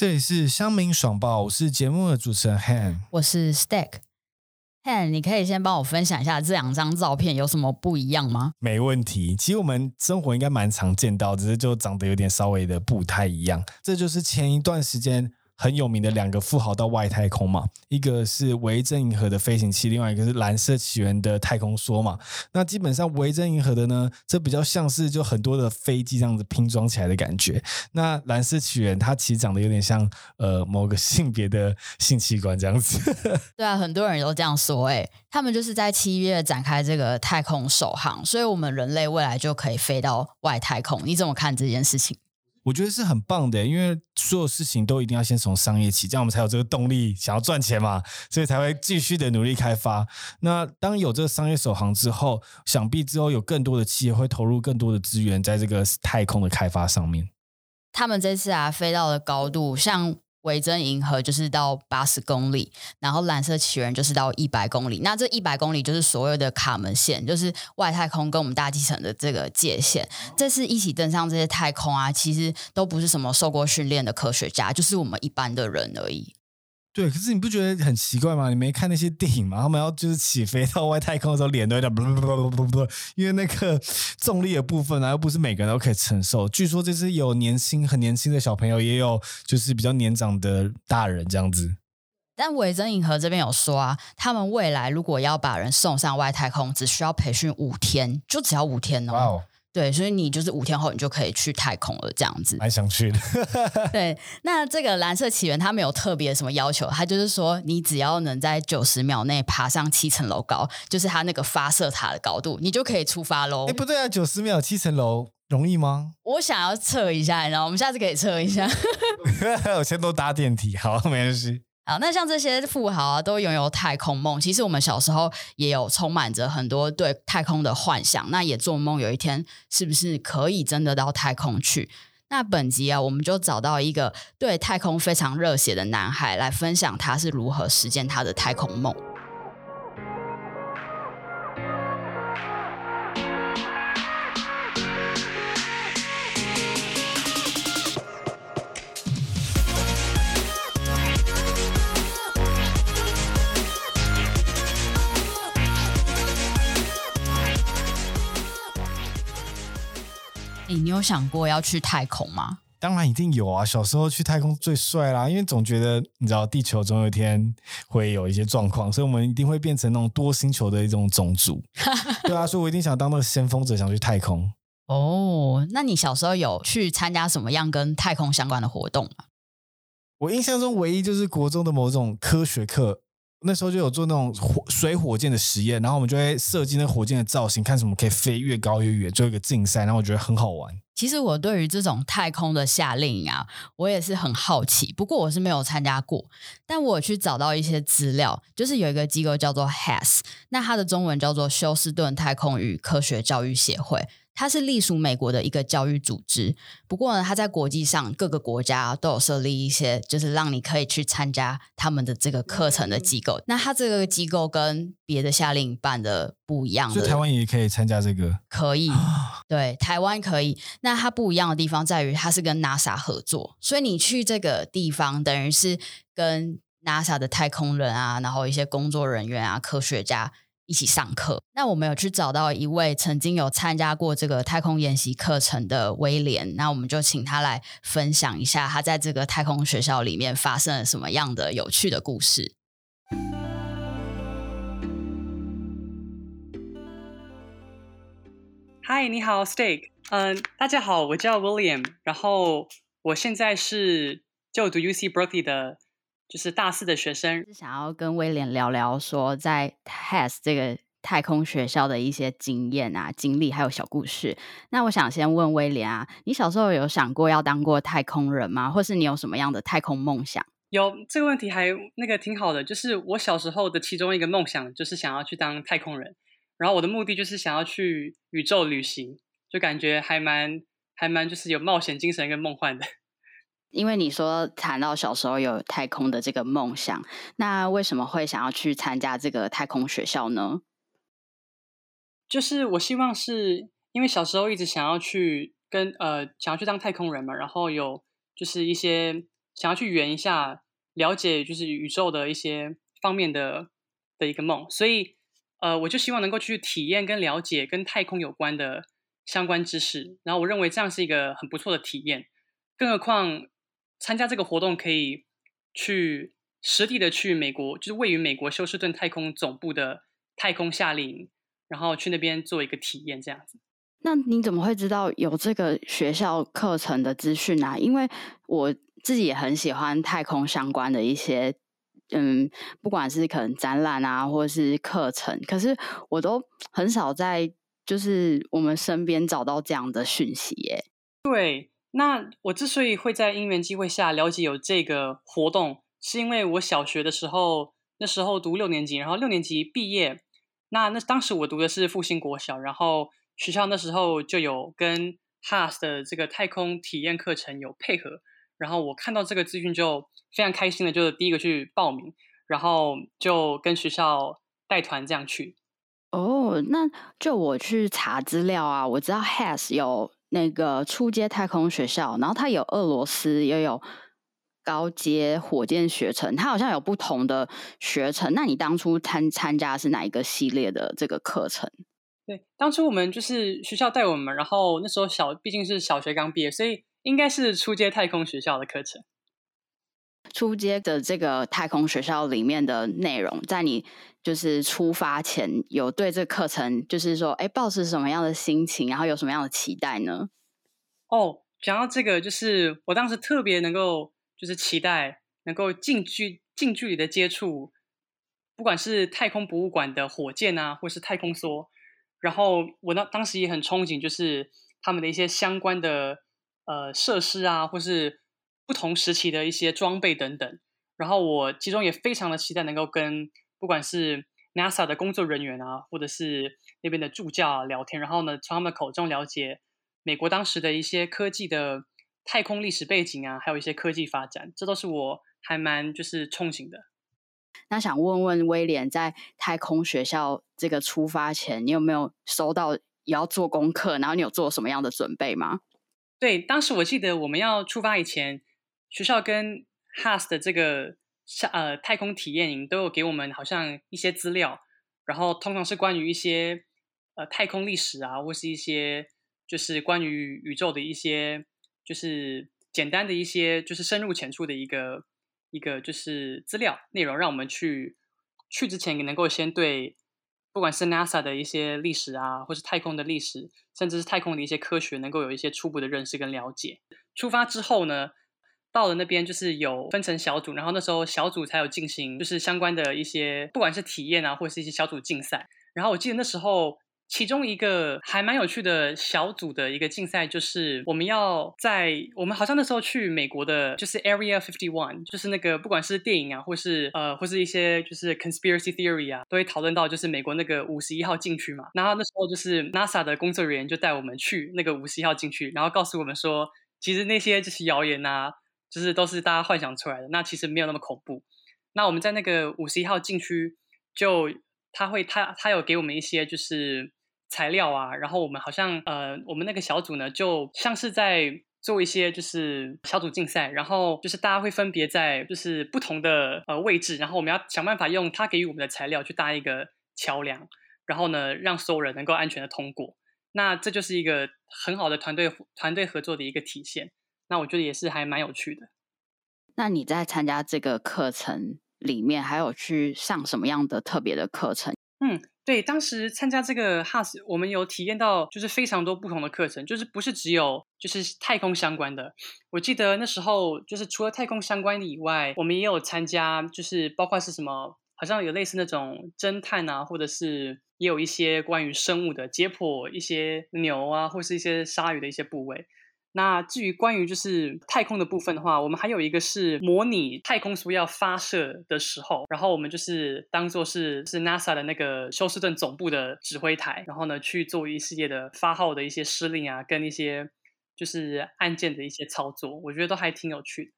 这里是乡民爽报，我是节目的主持人 Han，我是 Stack。Han，你可以先帮我分享一下这两张照片有什么不一样吗？没问题。其实我们生活应该蛮常见到，只是就长得有点稍微的不太一样。这就是前一段时间。很有名的两个富豪到外太空嘛，一个是维珍银河的飞行器，另外一个是蓝色起源的太空梭嘛。那基本上维珍银河的呢，这比较像是就很多的飞机这样子拼装起来的感觉。那蓝色起源它其实长得有点像呃某个性别的性器官这样子。对啊，很多人都这样说，哎，他们就是在七月展开这个太空首航，所以我们人类未来就可以飞到外太空。你怎么看这件事情？我觉得是很棒的，因为所有事情都一定要先从商业起，这样我们才有这个动力想要赚钱嘛，所以才会继续的努力开发。那当有这个商业首航之后，想必之后有更多的企业会投入更多的资源在这个太空的开发上面。他们这次啊，飞到了高度像。维珍银河就是到八十公里，然后蓝色起源就是到一百公里。那这一百公里就是所有的卡门线，就是外太空跟我们大气层的这个界限。这次一起登上这些太空啊，其实都不是什么受过训练的科学家，就是我们一般的人而已。对，可是你不觉得很奇怪吗？你没看那些电影吗？他们要就是起飞到外太空的时候，脸都有点不不不不不，因为那个重力的部分啊，又不是每个人都可以承受。据说这是有年轻很年轻的小朋友，也有就是比较年长的大人这样子。但维珍银河这边有说啊，他们未来如果要把人送上外太空，只需要培训五天，就只要五天哦。对，所以你就是五天后你就可以去太空了，这样子。蛮想去的。对，那这个蓝色起源它没有特别什么要求，它就是说你只要能在九十秒内爬上七层楼高，就是它那个发射塔的高度，你就可以出发喽。哎，不对啊，九十秒七层楼容易吗？我想要测一下，然后我们下次可以测一下。我先都搭电梯，好，没关系。好，那像这些富豪啊，都拥有太空梦。其实我们小时候也有充满着很多对太空的幻想，那也做梦有一天是不是可以真的到太空去？那本集啊，我们就找到一个对太空非常热血的男孩，来分享他是如何实现他的太空梦。你有想过要去太空吗？当然一定有啊！小时候去太空最帅啦，因为总觉得你知道地球总有一天会有一些状况，所以我们一定会变成那种多星球的一种种族。对啊，所以我一定想当那个先锋者，想去太空。哦，那你小时候有去参加什么样跟太空相关的活动吗？我印象中唯一就是国中的某种科学课。那时候就有做那种火水火箭的实验，然后我们就会设计那火箭的造型，看什么可以飞越高越远，做一个竞赛，然后我觉得很好玩。其实我对于这种太空的夏令营啊，我也是很好奇，不过我是没有参加过，但我去找到一些资料，就是有一个机构叫做 HAS，那它的中文叫做休斯顿太空与科学教育协会。它是隶属美国的一个教育组织，不过呢，它在国际上各个国家都有设立一些，就是让你可以去参加他们的这个课程的机构。那它这个机构跟别的夏令营办的不一样，所以台湾也可以参加这个？可以，对，台湾可以。那它不一样的地方在于，它是跟 NASA 合作，所以你去这个地方，等于是跟 NASA 的太空人啊，然后一些工作人员啊，科学家。一起上课。那我们有去找到一位曾经有参加过这个太空研习课程的威廉，那我们就请他来分享一下他在这个太空学校里面发生了什么样的有趣的故事。Hi，你好，Steak。嗯，大家好，我叫 William，然后我现在是就读 UC Berkeley 的。就是大四的学生是想要跟威廉聊聊，说在 HAS 这个太空学校的一些经验啊、经历，还有小故事。那我想先问威廉啊，你小时候有想过要当过太空人吗？或是你有什么样的太空梦想？有这个问题还那个挺好的，就是我小时候的其中一个梦想就是想要去当太空人，然后我的目的就是想要去宇宙旅行，就感觉还蛮还蛮就是有冒险精神跟梦幻的。因为你说谈到小时候有太空的这个梦想，那为什么会想要去参加这个太空学校呢？就是我希望是因为小时候一直想要去跟呃想要去当太空人嘛，然后有就是一些想要去圆一下，了解就是宇宙的一些方面的的一个梦，所以呃，我就希望能够去体验跟了解跟太空有关的相关知识，然后我认为这样是一个很不错的体验，更何况参加这个活动可以去实地的去美国，就是位于美国休斯顿太空总部的太空夏令营，然后去那边做一个体验，这样子。那你怎么会知道有这个学校课程的资讯啊？因为我自己也很喜欢太空相关的一些，嗯，不管是可能展览啊，或者是课程，可是我都很少在就是我们身边找到这样的讯息耶。对，那我之所以会在因缘机会下了解有这个活动，是因为我小学的时候，那时候读六年级，然后六年级毕业，那那当时我读的是复兴国小，然后。学校那时候就有跟 HAS 的这个太空体验课程有配合，然后我看到这个资讯就非常开心的，就是第一个去报名，然后就跟学校带团这样去。哦，那就我去查资料啊，我知道 HAS 有那个初阶太空学校，然后它有俄罗斯也有高阶火箭学程，它好像有不同的学程。那你当初参参加是哪一个系列的这个课程？对，当初我们就是学校带我们，然后那时候小毕竟是小学刚毕业，所以应该是初阶太空学校的课程。初阶的这个太空学校里面的内容，在你就是出发前有对这个课程，就是说，哎，抱持什么样的心情，然后有什么样的期待呢？哦，讲到这个，就是我当时特别能够就是期待能够近距近距离的接触，不管是太空博物馆的火箭啊，或是太空梭。然后我当当时也很憧憬，就是他们的一些相关的呃设施啊，或是不同时期的一些装备等等。然后我其中也非常的期待能够跟不管是 NASA 的工作人员啊，或者是那边的助教啊聊天，然后呢从他们口中了解美国当时的一些科技的太空历史背景啊，还有一些科技发展，这都是我还蛮就是憧憬的。那想问问威廉，在太空学校这个出发前，你有没有收到也要做功课？然后你有做什么样的准备吗？对，当时我记得我们要出发以前，学校跟 HAS 的这个像呃太空体验营都有给我们好像一些资料，然后通常是关于一些呃太空历史啊，或是一些就是关于宇宙的一些就是简单的一些就是深入浅出的一个。一个就是资料内容，让我们去去之前也能够先对不管是 NASA 的一些历史啊，或是太空的历史，甚至是太空的一些科学，能够有一些初步的认识跟了解。出发之后呢，到了那边就是有分成小组，然后那时候小组才有进行就是相关的一些不管是体验啊，或是一些小组竞赛。然后我记得那时候。其中一个还蛮有趣的小组的一个竞赛，就是我们要在我们好像那时候去美国的，就是 Area Fifty One，就是那个不管是电影啊，或是呃，或是一些就是 conspiracy theory 啊，都会讨论到就是美国那个五十一号禁区嘛。然后那时候就是 NASA 的工作人员就带我们去那个五十一号禁区，然后告诉我们说，其实那些就是谣言啊，就是都是大家幻想出来的，那其实没有那么恐怖。那我们在那个五十一号禁区，就他会他他有给我们一些就是。材料啊，然后我们好像呃，我们那个小组呢，就像是在做一些就是小组竞赛，然后就是大家会分别在就是不同的呃位置，然后我们要想办法用他给予我们的材料去搭一个桥梁，然后呢让所有人能够安全的通过。那这就是一个很好的团队团队合作的一个体现。那我觉得也是还蛮有趣的。那你在参加这个课程里面，还有去上什么样的特别的课程？嗯。对，当时参加这个 HAS，我们有体验到就是非常多不同的课程，就是不是只有就是太空相关的。我记得那时候就是除了太空相关的以外，我们也有参加，就是包括是什么，好像有类似那种侦探啊，或者是也有一些关于生物的解剖一些牛啊，或是一些鲨鱼的一些部位。那至于关于就是太空的部分的话，我们还有一个是模拟太空梭要发射的时候，然后我们就是当做是是 NASA 的那个休斯顿总部的指挥台，然后呢去做一系列的发号的一些施令啊，跟一些就是按键的一些操作，我觉得都还挺有趣的。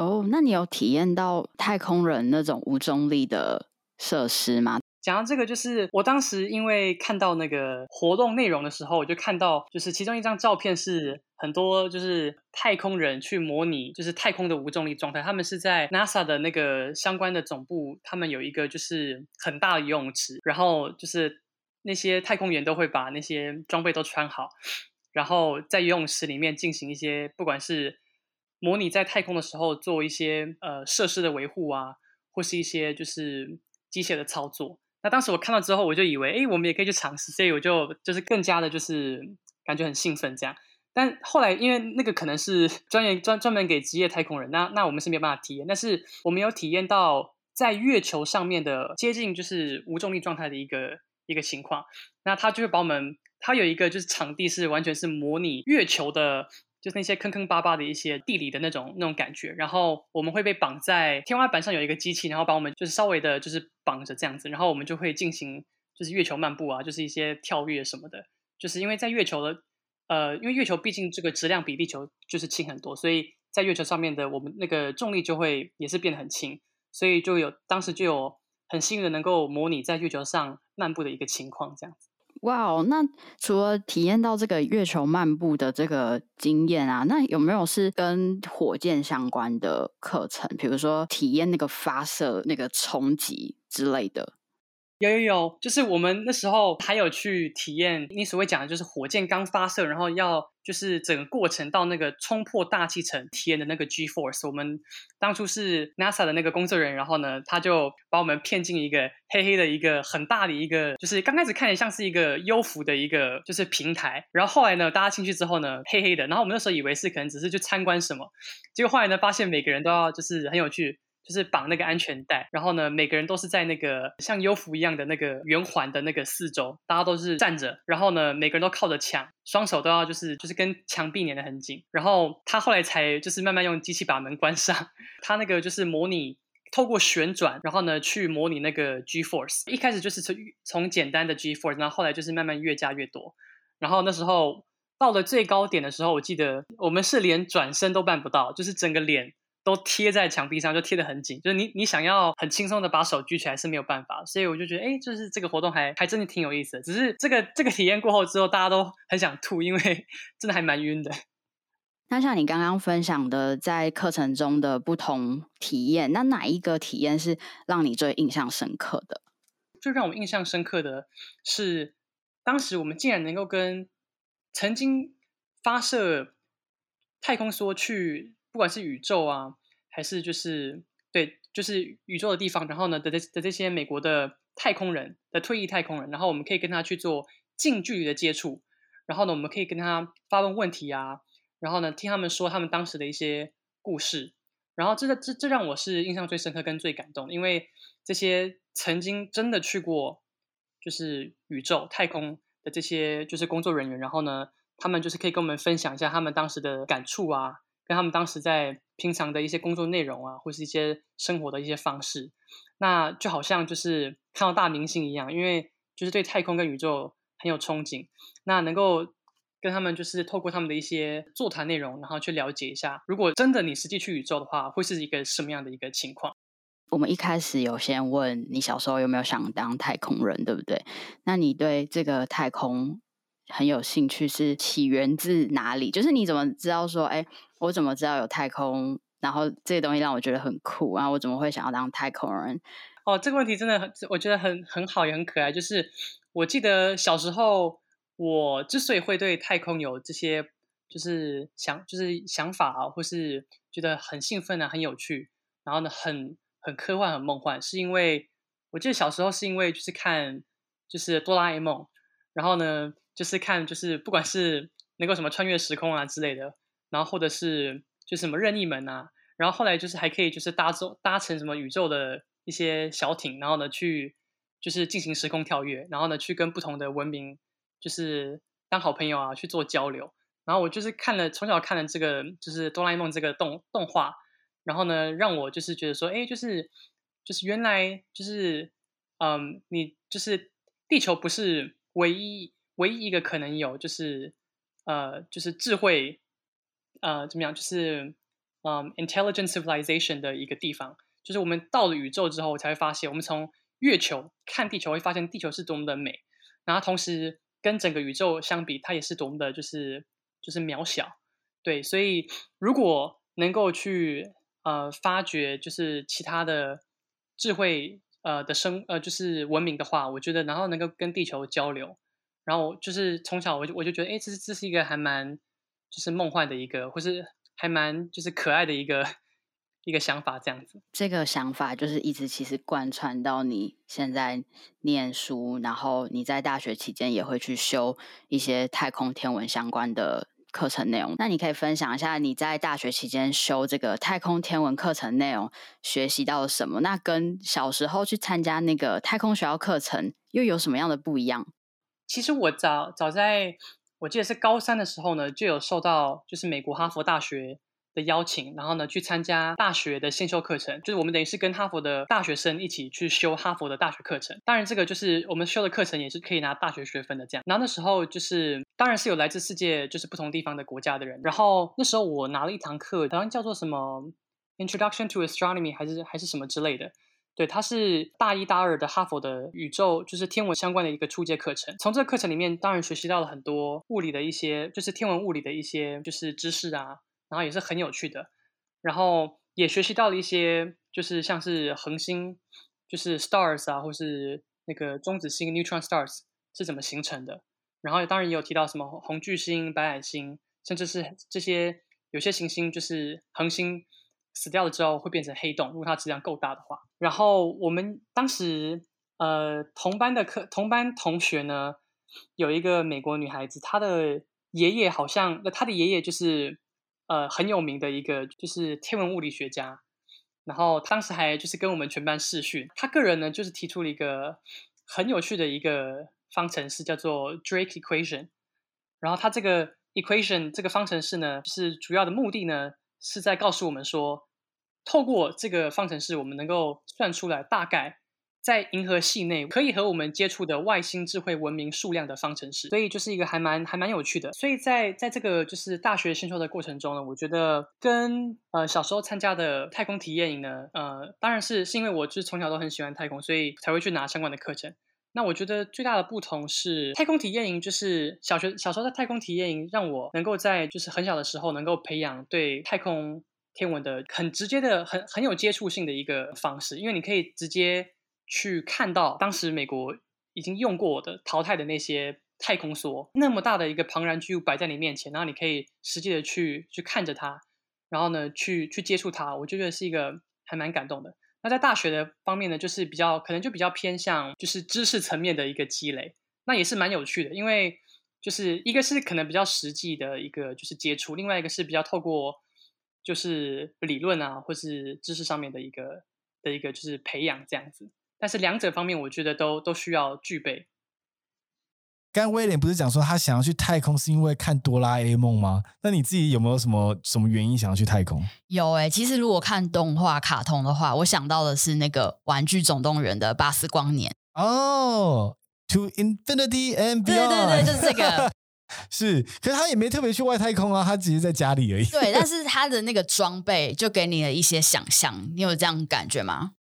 哦，那你有体验到太空人那种无重力的设施吗？讲到这个，就是我当时因为看到那个活动内容的时候，我就看到就是其中一张照片是很多就是太空人去模拟就是太空的无重力状态。他们是在 NASA 的那个相关的总部，他们有一个就是很大的游泳池，然后就是那些太空员都会把那些装备都穿好，然后在游泳池里面进行一些不管是模拟在太空的时候做一些呃设施的维护啊，或是一些就是机械的操作。那当时我看到之后，我就以为，哎，我们也可以去尝试，所以我就就是更加的，就是感觉很兴奋这样。但后来因为那个可能是专业专专门给职业太空人，那那我们是没有办法体验。但是我们有体验到在月球上面的接近就是无重力状态的一个一个情况。那他就会把我们，他有一个就是场地是完全是模拟月球的。就是那些坑坑巴巴的一些地理的那种那种感觉，然后我们会被绑在天花板上有一个机器，然后把我们就是稍微的就是绑着这样子，然后我们就会进行就是月球漫步啊，就是一些跳跃什么的。就是因为在月球的呃，因为月球毕竟这个质量比地球就是轻很多，所以在月球上面的我们那个重力就会也是变得很轻，所以就有当时就有很幸运的能够模拟在月球上漫步的一个情况这样子。哇哦，那除了体验到这个月球漫步的这个经验啊，那有没有是跟火箭相关的课程？比如说体验那个发射、那个冲击之类的？有有有，就是我们那时候还有去体验你所谓讲的，就是火箭刚发射，然后要就是整个过程到那个冲破大气层体验的那个 G force。我们当初是 NASA 的那个工作人员，然后呢，他就把我们骗进一个黑黑的一个很大的一个，就是刚开始看起来像是一个优浮的一个就是平台，然后后来呢，大家进去之后呢，黑黑的，然后我们那时候以为是可能只是去参观什么，结果后来呢，发现每个人都要就是很有趣。就是绑那个安全带，然后呢，每个人都是在那个像优服一样的那个圆环的那个四周，大家都是站着，然后呢，每个人都靠着墙，双手都要就是就是跟墙壁粘得很紧。然后他后来才就是慢慢用机器把门关上，他那个就是模拟透过旋转，然后呢去模拟那个 G force。一开始就是从从简单的 G force，然后后来就是慢慢越加越多。然后那时候到了最高点的时候，我记得我们是连转身都办不到，就是整个脸。都贴在墙壁上，就贴得很紧。就是你，你想要很轻松的把手举起来是没有办法。所以我就觉得，哎，就是这个活动还还真的挺有意思的。只是这个这个体验过后之后，大家都很想吐，因为 真的还蛮晕的。那像你刚刚分享的，在课程中的不同体验，那哪一个体验是让你最印象深刻的？最让我印象深刻的是，当时我们竟然能够跟曾经发射太空梭去。不管是宇宙啊，还是就是对，就是宇宙的地方，然后呢的这的这些美国的太空人的退役太空人，然后我们可以跟他去做近距离的接触，然后呢，我们可以跟他发问问题啊，然后呢，听他们说他们当时的一些故事，然后这这这让我是印象最深刻跟最感动，因为这些曾经真的去过就是宇宙太空的这些就是工作人员，然后呢，他们就是可以跟我们分享一下他们当时的感触啊。跟他们当时在平常的一些工作内容啊，或是一些生活的一些方式，那就好像就是看到大明星一样，因为就是对太空跟宇宙很有憧憬，那能够跟他们就是透过他们的一些座谈内容，然后去了解一下，如果真的你实际去宇宙的话，会是一个什么样的一个情况？我们一开始有先问你小时候有没有想当太空人，对不对？那你对这个太空？很有兴趣是起源自哪里？就是你怎么知道说，哎，我怎么知道有太空？然后这些东西让我觉得很酷，然后我怎么会想要当太空人？哦，这个问题真的很，我觉得很很好，也很可爱。就是我记得小时候，我之所以会对太空有这些，就是想，就是想法啊，或是觉得很兴奋啊，很有趣，然后呢，很很科幻，很梦幻，是因为我记得小时候是因为就是看就是哆啦 A 梦，然后呢。就是看，就是不管是能够什么穿越时空啊之类的，然后或者是就什么任意门啊，然后后来就是还可以就是搭坐搭乘什么宇宙的一些小艇，然后呢去就是进行时空跳跃，然后呢去跟不同的文明就是当好朋友啊去做交流。然后我就是看了从小看了这个就是哆啦 A 梦这个动动画，然后呢让我就是觉得说，哎，就是就是原来就是嗯，你就是地球不是唯一。唯一一个可能有就是，呃，就是智慧，呃，怎么样？就是嗯，intelligent civilization 的一个地方，就是我们到了宇宙之后，才会发现，我们从月球看地球，会发现地球是多么的美，然后同时跟整个宇宙相比，它也是多么的，就是就是渺小。对，所以如果能够去呃发掘，就是其他的智慧呃的生呃就是文明的话，我觉得然后能够跟地球交流，然后就是从小我就我就觉得，哎，这是这是一个还蛮就是梦幻的一个，或是还蛮就是可爱的一个。一个想法这样子，这个想法就是一直其实贯穿到你现在念书，然后你在大学期间也会去修一些太空天文相关的课程内容。那你可以分享一下你在大学期间修这个太空天文课程内容学习到了什么？那跟小时候去参加那个太空学校课程又有什么样的不一样？其实我早早在我记得是高三的时候呢，就有受到就是美国哈佛大学。的邀请，然后呢，去参加大学的先修课程，就是我们等于是跟哈佛的大学生一起去修哈佛的大学课程。当然，这个就是我们修的课程也是可以拿大学学分的这样。然后那时候就是，当然是有来自世界就是不同地方的国家的人。然后那时候我拿了一堂课，好像叫做什么 Introduction to Astronomy 还是还是什么之类的。对，它是大一、大二的哈佛的宇宙就是天文相关的一个初阶课程。从这个课程里面，当然学习到了很多物理的一些，就是天文物理的一些就是知识啊。然后也是很有趣的，然后也学习到了一些，就是像是恒星，就是 stars 啊，或是那个中子星 neutron stars 是怎么形成的。然后当然也有提到什么红巨星、白矮星，甚至是这些有些行星就是恒星死掉了之后会变成黑洞，如果它质量够大的话。然后我们当时呃同班的课同班同学呢，有一个美国女孩子，她的爷爷好像，那她的爷爷就是。呃，很有名的一个就是天文物理学家，然后当时还就是跟我们全班试训。他个人呢，就是提出了一个很有趣的一个方程式，叫做 Drake Equation。然后他这个 equation 这个方程式呢，是主要的目的呢，是在告诉我们说，透过这个方程式，我们能够算出来大概。在银河系内可以和我们接触的外星智慧文明数量的方程式，所以就是一个还蛮还蛮有趣的。所以在在这个就是大学先修的过程中呢，我觉得跟呃小时候参加的太空体验营呢，呃，当然是是因为我就是从小都很喜欢太空，所以才会去拿相关的课程。那我觉得最大的不同是，太空体验营就是小学小时候的太空体验营，让我能够在就是很小的时候能够培养对太空天文的很直接的很很有接触性的一个方式，因为你可以直接。去看到当时美国已经用过的淘汰的那些太空梭，那么大的一个庞然巨物摆在你面前，然后你可以实际的去去看着它，然后呢去去接触它，我就觉得是一个还蛮感动的。那在大学的方面呢，就是比较可能就比较偏向就是知识层面的一个积累，那也是蛮有趣的，因为就是一个是可能比较实际的一个就是接触，另外一个是比较透过就是理论啊或是知识上面的一个的一个就是培养这样子。但是两者方面，我觉得都都需要具备。刚威廉不是讲说他想要去太空是因为看哆啦 A 梦吗？那你自己有没有什么什么原因想要去太空？有诶，其实如果看动画卡通的话，我想到的是那个《玩具总动员》的巴斯光年哦，To Infinity and Beyond，对对对，就是这个。是，可是他也没特别去外太空啊，他只是在家里而已。对，但是他的那个装备就给你了一些想象，你有这样感觉吗？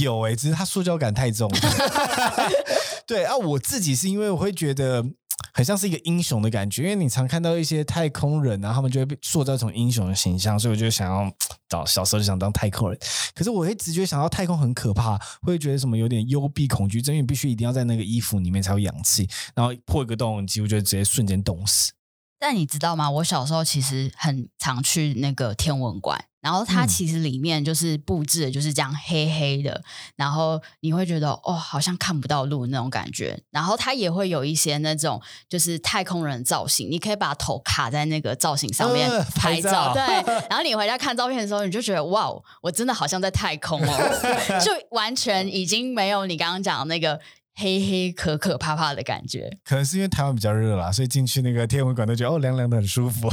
有哎，只是它塑胶感太重了。对啊，我自己是因为我会觉得很像是一个英雄的感觉，因为你常看到一些太空人啊，他们就会被塑造成英雄的形象，所以我就想要找小时候就想当太空人。可是我会直觉想到太空很可怕，会觉得什么有点幽闭恐惧症，因为必须一定要在那个衣服里面才有氧气，然后破一个洞，几乎就直接瞬间冻死。但你知道吗？我小时候其实很常去那个天文馆，然后它其实里面就是布置的就是这样黑黑的，然后你会觉得哦，好像看不到路那种感觉。然后它也会有一些那种就是太空人造型，你可以把头卡在那个造型上面拍照。对，然后你回家看照片的时候，你就觉得哇，我真的好像在太空哦，就完全已经没有你刚刚讲的那个。黑黑可可怕怕的感觉，可能是因为台湾比较热啦，所以进去那个天文馆都觉得哦凉凉的很舒服。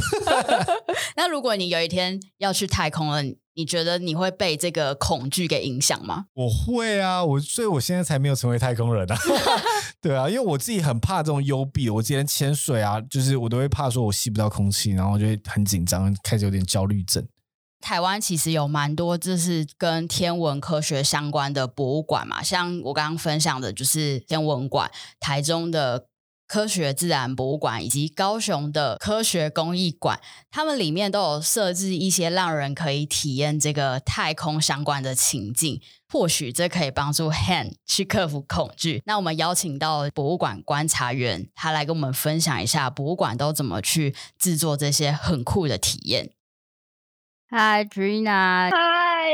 那如果你有一天要去太空了，你觉得你会被这个恐惧给影响吗？我会啊，我所以我现在才没有成为太空人啊。对啊，因为我自己很怕这种幽闭，我之前潜水啊，就是我都会怕说我吸不到空气，然后我就会很紧张，开始有点焦虑症。台湾其实有蛮多就是跟天文科学相关的博物馆嘛，像我刚刚分享的就是天文馆，台中的。科学自然博物馆以及高雄的科学工艺馆，他们里面都有设置一些让人可以体验这个太空相关的情境，或许这可以帮助 Han 去克服恐惧。那我们邀请到博物馆观察员，他来跟我们分享一下博物馆都怎么去制作这些很酷的体验。Hi Trina，嗨。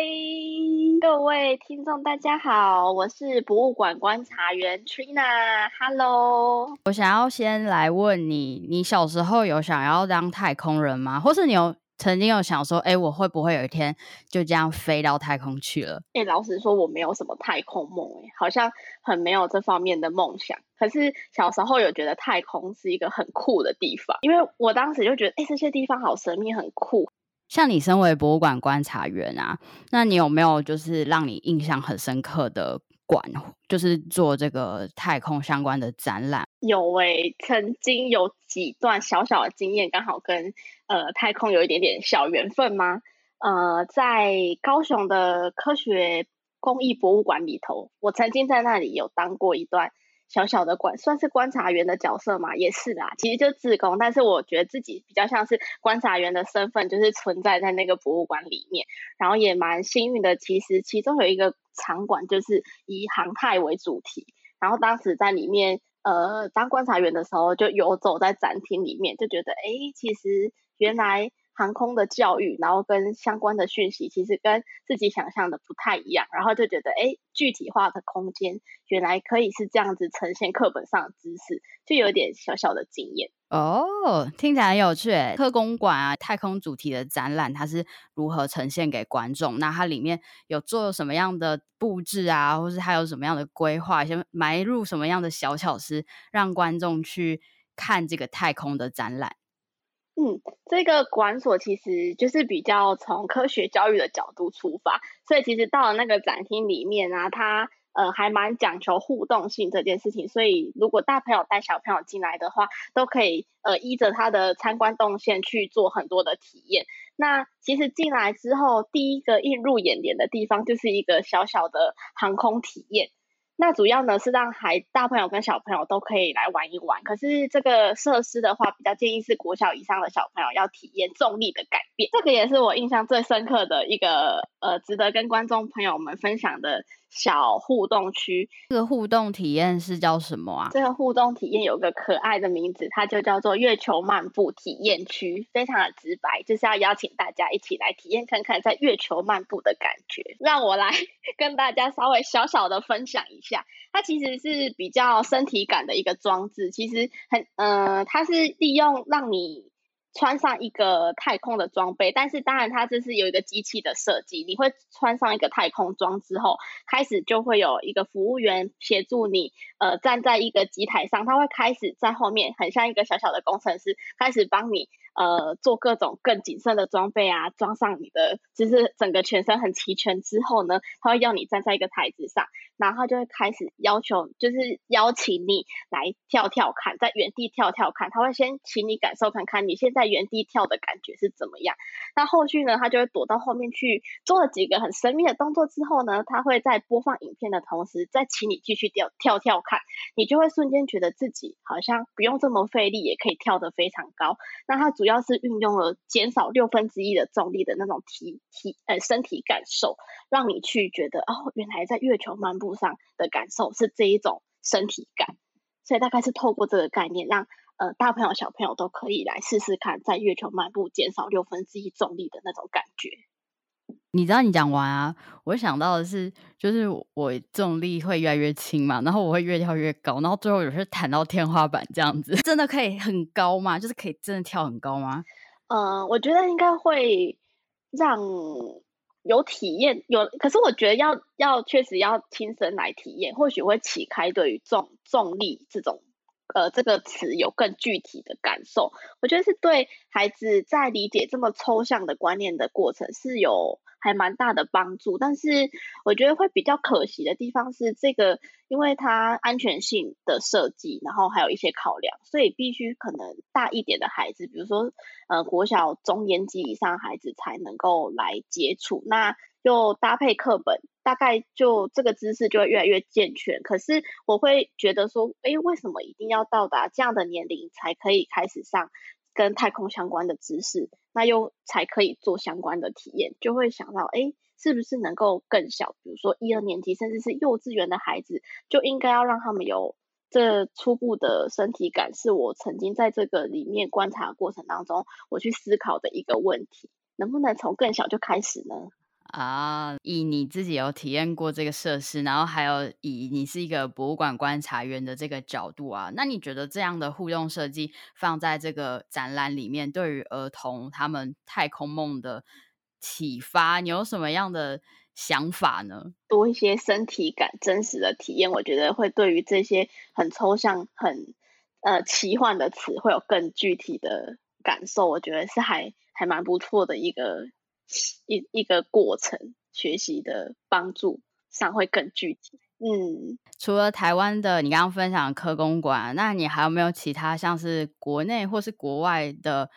各位听众，大家好，我是博物馆观察员 Trina。Hello，我想要先来问你，你小时候有想要当太空人吗？或是你有曾经有想说，哎，我会不会有一天就这样飞到太空去了？哎，老实说，我没有什么太空梦，哎，好像很没有这方面的梦想。可是小时候有觉得太空是一个很酷的地方，因为我当时就觉得，哎，这些地方好神秘，很酷。像你身为博物馆观察员啊，那你有没有就是让你印象很深刻的馆，就是做这个太空相关的展览？有诶，曾经有几段小小的经验，刚好跟呃太空有一点点小缘分吗？呃，在高雄的科学工艺博物馆里头，我曾经在那里有当过一段。小小的观算是观察员的角色嘛，也是啦，其实就自工，但是我觉得自己比较像是观察员的身份，就是存在在那个博物馆里面，然后也蛮幸运的。其实其中有一个场馆就是以航太为主题，然后当时在里面呃当观察员的时候，就游走在展厅里面，就觉得哎，其实原来。航空的教育，然后跟相关的讯息，其实跟自己想象的不太一样，然后就觉得，哎，具体化的空间原来可以是这样子呈现课本上的知识，就有点小小的经验。哦，听起来很有趣。特工馆啊，太空主题的展览，它是如何呈现给观众？那它里面有做什么样的布置啊，或是它有什么样的规划？先埋入什么样的小巧思，让观众去看这个太空的展览？嗯，这个馆所其实就是比较从科学教育的角度出发，所以其实到了那个展厅里面啊，它呃还蛮讲求互动性这件事情，所以如果大朋友带小朋友进来的话，都可以呃依着他的参观动线去做很多的体验。那其实进来之后，第一个映入眼帘的地方就是一个小小的航空体验。那主要呢是让孩大朋友跟小朋友都可以来玩一玩。可是这个设施的话，比较建议是国小以上的小朋友要体验重力的改变。这个也是我印象最深刻的一个呃，值得跟观众朋友们分享的。小互动区，这个互动体验是叫什么啊？这个互动体验有个可爱的名字，它就叫做月球漫步体验区，非常的直白，就是要邀请大家一起来体验看看在月球漫步的感觉。让我来 跟大家稍微小小的分享一下，它其实是比较身体感的一个装置，其实很，呃，它是利用让你。穿上一个太空的装备，但是当然它这是有一个机器的设计。你会穿上一个太空装之后，开始就会有一个服务员协助你，呃，站在一个机台上，他会开始在后面，很像一个小小的工程师，开始帮你。呃，做各种更谨慎的装备啊，装上你的，就是整个全身很齐全之后呢，他会要你站在一个台子上，然后就会开始要求，就是邀请你来跳跳看，在原地跳跳看，他会先请你感受看看你现在原地跳的感觉是怎么样。那后续呢，他就会躲到后面去做了几个很神秘的动作之后呢，他会在播放影片的同时，再请你继续跳跳跳看，你就会瞬间觉得自己好像不用这么费力也可以跳得非常高。那它主要是运用了减少六分之一的重力的那种体体呃身体感受，让你去觉得哦，原来在月球漫步上的感受是这一种身体感，所以大概是透过这个概念，让呃大朋友小朋友都可以来试试看，在月球漫步减少六分之一重力的那种感觉。你知道你讲完啊，我想到的是，就是我重力会越来越轻嘛，然后我会越跳越高，然后最后有时弹到天花板这样子，真的可以很高吗？就是可以真的跳很高吗？嗯，我觉得应该会让有体验有，可是我觉得要要确实要亲身来体验，或许会启开对于重重力这种呃这个词有更具体的感受。我觉得是对孩子在理解这么抽象的观念的过程是有。还蛮大的帮助。但是我觉得会比较可惜的地方是，这个因为它安全性的设计，然后还有一些考量，所以必须可能大一点的孩子，比如说呃国小中年级以上孩子才能够来接触。那又搭配课本，大概就这个知识就会越来越健全。可是我会觉得说，哎，为什么一定要到达这样的年龄才可以开始上跟太空相关的知识？那又才可以做相关的体验？就会想到，哎，是不是能够更小，比如说一二年级甚至是幼稚园的孩子，就应该要让他们有这初步的身体感？是我曾经在这个里面观察过程当中，我去思考的一个问题：能不能从更小就开始呢？啊，以你自己有体验过这个设施，然后还有以你是一个博物馆观察员的这个角度啊，那你觉得这样的互动设计放在这个展览里面，对于儿童他们太空梦的启发，你有什么样的想法呢？多一些身体感、真实的体验，我觉得会对于这些很抽象、很呃奇幻的词，会有更具体的感受。我觉得是还还蛮不错的一个。一一个过程，学习的帮助上会更具体。嗯，除了台湾的你刚刚分享科公馆，那你还有没有其他像是国内或是国外的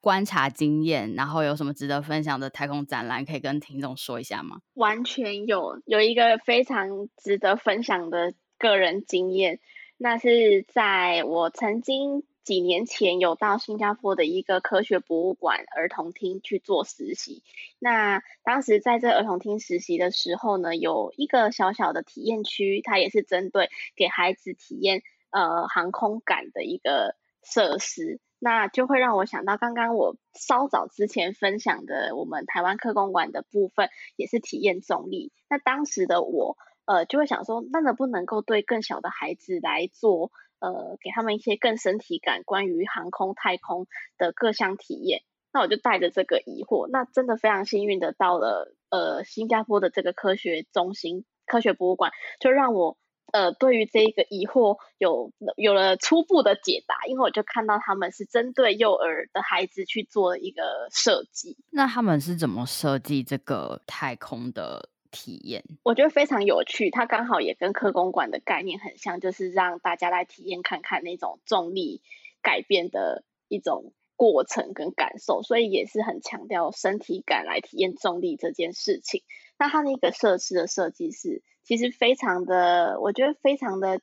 观察经验？然后有什么值得分享的太空展览可以跟听众说一下吗？完全有，有一个非常值得分享的个人经验，那是在我曾经。几年前有到新加坡的一个科学博物馆儿童厅去做实习，那当时在这儿童厅实习的时候呢，有一个小小的体验区，它也是针对给孩子体验呃航空感的一个设施，那就会让我想到刚刚我稍早之前分享的我们台湾科工馆的部分，也是体验重力。那当时的我呃就会想说，那能不能够对更小的孩子来做？呃，给他们一些更身体感关于航空太空的各项体验，那我就带着这个疑惑，那真的非常幸运的到了呃新加坡的这个科学中心科学博物馆，就让我呃对于这一个疑惑有有了初步的解答，因为我就看到他们是针对幼儿的孩子去做一个设计。那他们是怎么设计这个太空的？体验我觉得非常有趣，它刚好也跟科工馆的概念很像，就是让大家来体验看看那种重力改变的一种过程跟感受，所以也是很强调身体感来体验重力这件事情。那它那个设施的设计是其实非常的，我觉得非常的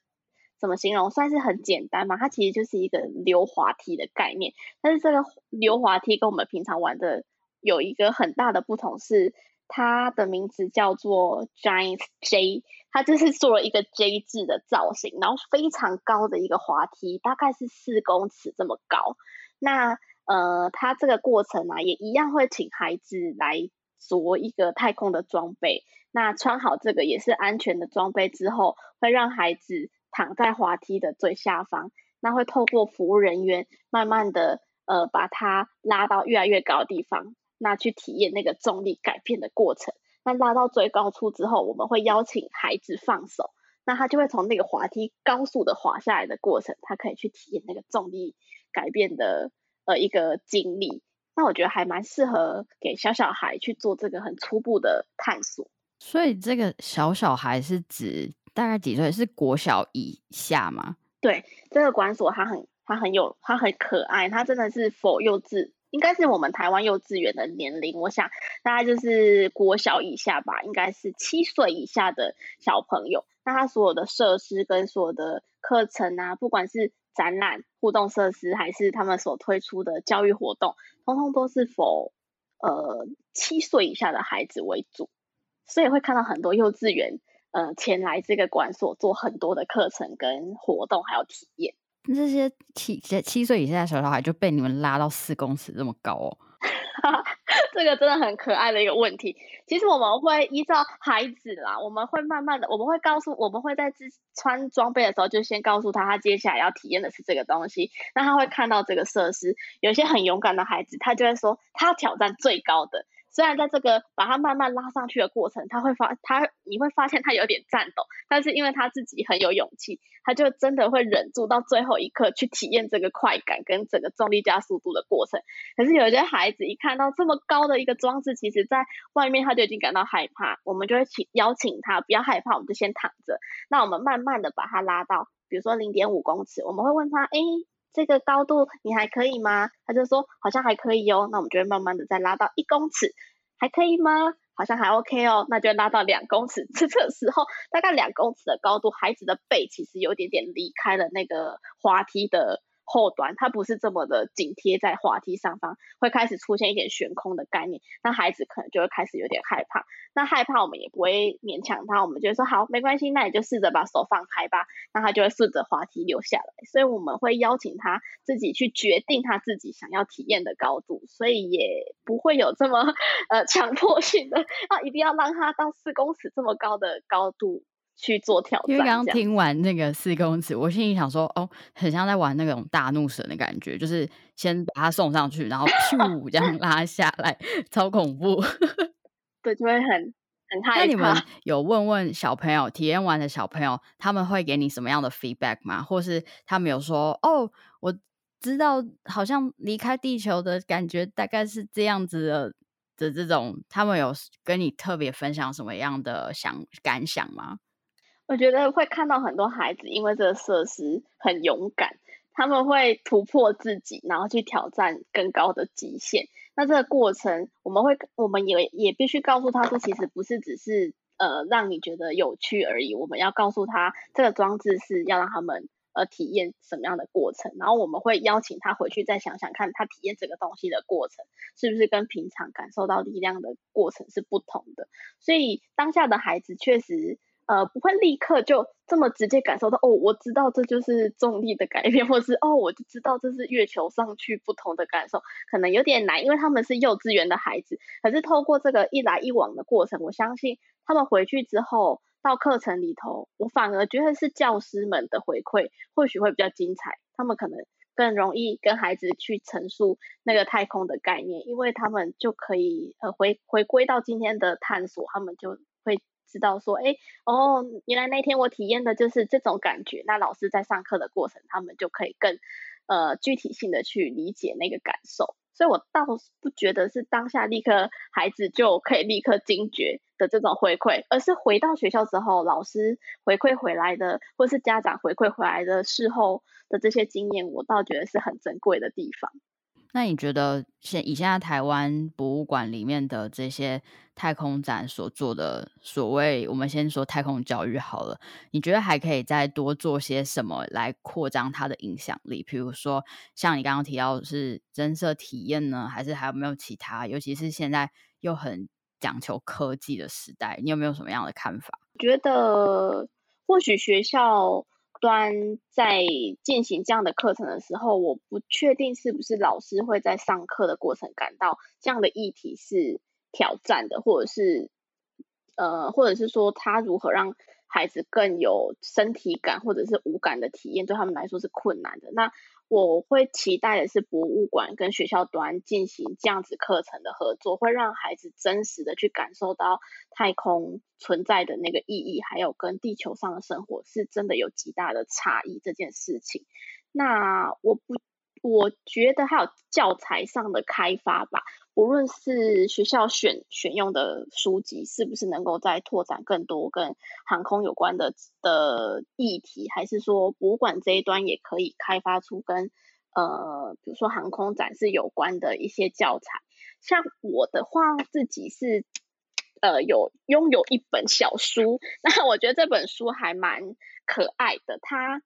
怎么形容，算是很简单嘛。它其实就是一个溜滑梯的概念，但是这个溜滑梯跟我们平常玩的有一个很大的不同是。它的名字叫做 Giant J，它就是做了一个 J 字的造型，然后非常高的一个滑梯，大概是四公尺这么高。那呃，它这个过程啊，也一样会请孩子来着一个太空的装备。那穿好这个也是安全的装备之后，会让孩子躺在滑梯的最下方，那会透过服务人员慢慢的呃把它拉到越来越高的地方。那去体验那个重力改变的过程。那拉到最高处之后，我们会邀请孩子放手，那他就会从那个滑梯高速的滑下来的过程，他可以去体验那个重力改变的呃一个经历。那我觉得还蛮适合给小小孩去做这个很初步的探索。所以这个小小孩是指大概几岁？是国小以下吗？对，这个馆所它很它很有它很可爱，它真的是否幼稚。应该是我们台湾幼稚园的年龄，我想大概就是国小以下吧，应该是七岁以下的小朋友。那他所有的设施跟所有的课程啊，不管是展览、互动设施，还是他们所推出的教育活动，通通都是否呃七岁以下的孩子为主，所以会看到很多幼稚园呃前来这个馆所做很多的课程跟活动，还有体验。这些七七岁以下的小小孩就被你们拉到四公尺这么高哦，这个真的很可爱的一个问题。其实我们会依照孩子啦，我们会慢慢的，我们会告诉，我们会在穿装备的时候就先告诉他，他接下来要体验的是这个东西。那他会看到这个设施，有些很勇敢的孩子，他就会说他挑战最高的。虽然在这个把它慢慢拉上去的过程，他会发他你会发现他有点颤抖，但是因为他自己很有勇气，他就真的会忍住到最后一刻去体验这个快感跟整个重力加速度的过程。可是有一些孩子一看到这么高的一个装置，其实在外面他就已经感到害怕，我们就会请邀请他不要害怕，我们就先躺着，那我们慢慢的把他拉到，比如说零点五公尺，我们会问他，哎。这个高度你还可以吗？他就说好像还可以哦，那我们就会慢慢的再拉到一公尺，还可以吗？好像还 OK 哦，那就拉到两公尺。这个时候大概两公尺的高度，孩子的背其实有点点离开了那个滑梯的。后端它不是这么的紧贴在滑梯上方，会开始出现一点悬空的概念，那孩子可能就会开始有点害怕。那害怕我们也不会勉强他，我们就说好没关系，那你就试着把手放开吧，那他就会顺着滑梯流下来。所以我们会邀请他自己去决定他自己想要体验的高度，所以也不会有这么呃强迫性的 啊，一定要让他到四公尺这么高的高度。去做挑战。因为刚刚听完那个四公尺，我心里想说，哦，很像在玩那种大怒神的感觉，就是先把它送上去，然后 咻这样拉下来，超恐怖。对，就会很很害怕。那你们有问问小朋友体验完的小朋友，他们会给你什么样的 feedback 吗？或是他们有说，哦，我知道，好像离开地球的感觉大概是这样子的的这种，他们有跟你特别分享什么样的想感想吗？我觉得会看到很多孩子，因为这个设施很勇敢，他们会突破自己，然后去挑战更高的极限。那这个过程，我们会，我们也也必须告诉他说，其实不是只是呃让你觉得有趣而已。我们要告诉他，这个装置是要让他们呃体验什么样的过程。然后我们会邀请他回去再想想看，他体验这个东西的过程是不是跟平常感受到力量的过程是不同的。所以当下的孩子确实。呃，不会立刻就这么直接感受到哦，我知道这就是重力的改变，或是哦，我就知道这是月球上去不同的感受，可能有点难，因为他们是幼稚园的孩子。可是透过这个一来一往的过程，我相信他们回去之后到课程里头，我反而觉得是教师们的回馈或许会比较精彩，他们可能更容易跟孩子去陈述那个太空的概念，因为他们就可以呃回回归到今天的探索，他们就。知道说，哎，哦，原来那天我体验的就是这种感觉。那老师在上课的过程，他们就可以更呃具体性的去理解那个感受。所以我倒不觉得是当下立刻孩子就可以立刻惊觉的这种回馈，而是回到学校之后，老师回馈回来的，或是家长回馈回来的事后的这些经验，我倒觉得是很珍贵的地方。那你觉得现以现在台湾博物馆里面的这些太空展所做的所谓，我们先说太空教育好了，你觉得还可以再多做些什么来扩张它的影响力？比如说像你刚刚提到是增色体验呢，还是还有没有其他？尤其是现在又很讲求科技的时代，你有没有什么样的看法？觉得或许学校。端在进行这样的课程的时候，我不确定是不是老师会在上课的过程感到这样的议题是挑战的，或者是呃，或者是说他如何让孩子更有身体感或者是无感的体验，对他们来说是困难的。那我会期待的是博物馆跟学校端进行这样子课程的合作，会让孩子真实的去感受到太空存在的那个意义，还有跟地球上的生活是真的有极大的差异这件事情。那我不。我觉得还有教材上的开发吧，无论是学校选选用的书籍，是不是能够再拓展更多跟航空有关的的议题，还是说博物馆这一端也可以开发出跟呃，比如说航空展示有关的一些教材。像我的话，自己是呃有拥有一本小书，那我觉得这本书还蛮可爱的，它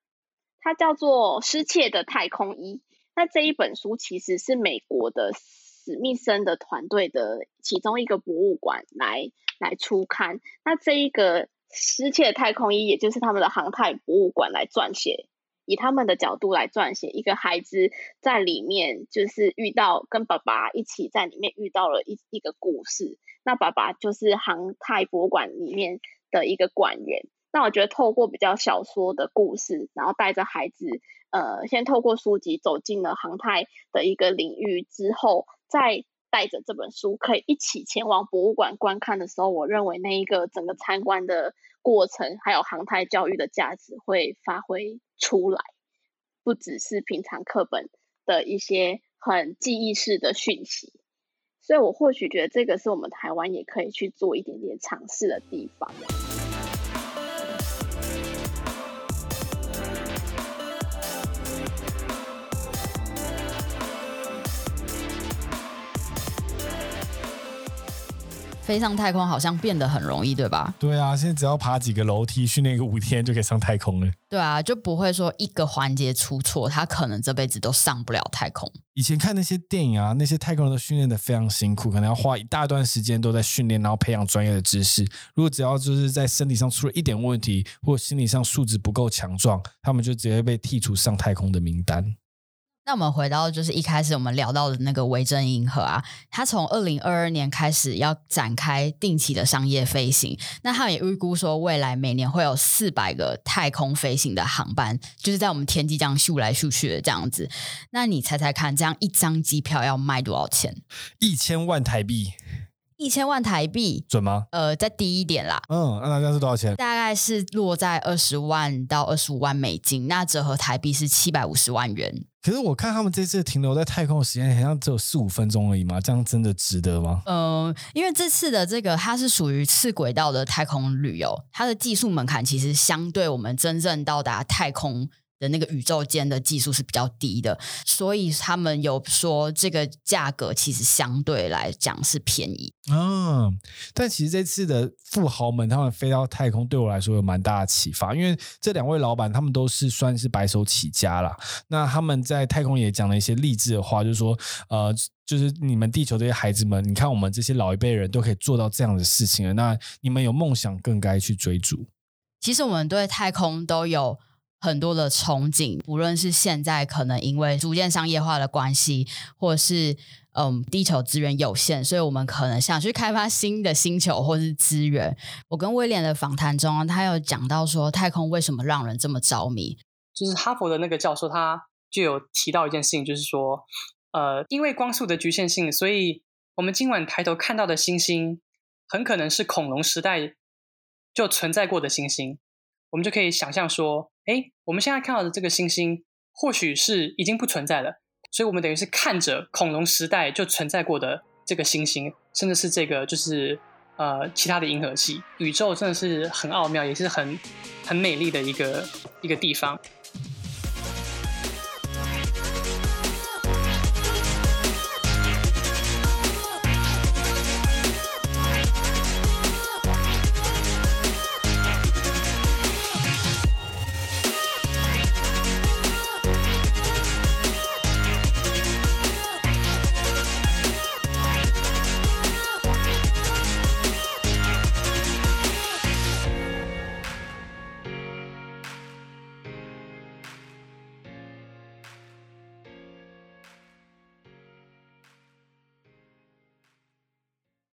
它叫做《失窃的太空衣》。那这一本书其实是美国的史密森的团队的其中一个博物馆来来出刊。那这一个失窃太空衣，也就是他们的航太博物馆来撰写，以他们的角度来撰写一个孩子在里面就是遇到跟爸爸一起在里面遇到了一一个故事。那爸爸就是航太博物馆里面的一个馆员。那我觉得透过比较小说的故事，然后带着孩子。呃，先透过书籍走进了航太的一个领域之后，再带着这本书可以一起前往博物馆观看的时候，我认为那一个整个参观的过程，还有航太教育的价值会发挥出来，不只是平常课本的一些很记忆式的讯息。所以我或许觉得这个是我们台湾也可以去做一点点尝试的地方。飞上太空好像变得很容易，对吧？对啊，现在只要爬几个楼梯，训练个五天就可以上太空了。对啊，就不会说一个环节出错，他可能这辈子都上不了太空。以前看那些电影啊，那些太空人都训练的非常辛苦，可能要花一大段时间都在训练，然后培养专业的知识。如果只要就是在身体上出了一点问题，或心理上素质不够强壮，他们就直接被剔除上太空的名单。那我们回到就是一开始我们聊到的那个维珍银河啊，它从二零二二年开始要展开定期的商业飞行。那他们也预估说，未来每年会有四百个太空飞行的航班，就是在我们天际这样咻来咻去的这样子。那你猜猜看，这样一张机票要卖多少钱？一千万台币，一千万台币，准吗？呃，再低一点啦，嗯，那大概是多少钱？大概是落在二十万到二十五万美金，那折合台币是七百五十万元。可是我看他们这次停留在太空的时间好像只有四五分钟而已嘛，这样真的值得吗？嗯，因为这次的这个它是属于次轨道的太空旅游，它的技术门槛其实相对我们真正到达太空的那个宇宙间的技术是比较低的，所以他们有说这个价格其实相对来讲是便宜。嗯，但其实这次的富豪们他们飞到太空，对我来说有蛮大的启发，因为这两位老板他们都是算是白手起家啦。那他们在太空也讲了一些励志的话，就是说，呃，就是你们地球这些孩子们，你看我们这些老一辈人都可以做到这样的事情了，那你们有梦想更该去追逐。其实我们对太空都有很多的憧憬，无论是现在可能因为逐渐商业化的关系，或是嗯地球资源有限，所以我们可能想去开发新的星球或是资源。我跟威廉的访谈中，他有讲到说，太空为什么让人这么着迷？就是哈佛的那个教授，他就有提到一件事情，就是说，呃，因为光速的局限性，所以我们今晚抬头看到的星星，很可能是恐龙时代就存在过的星星。我们就可以想象说，哎，我们现在看到的这个星星，或许是已经不存在了。所以，我们等于是看着恐龙时代就存在过的这个星星，甚至是这个就是呃其他的银河系。宇宙真的是很奥妙，也是很很美丽的一个一个地方。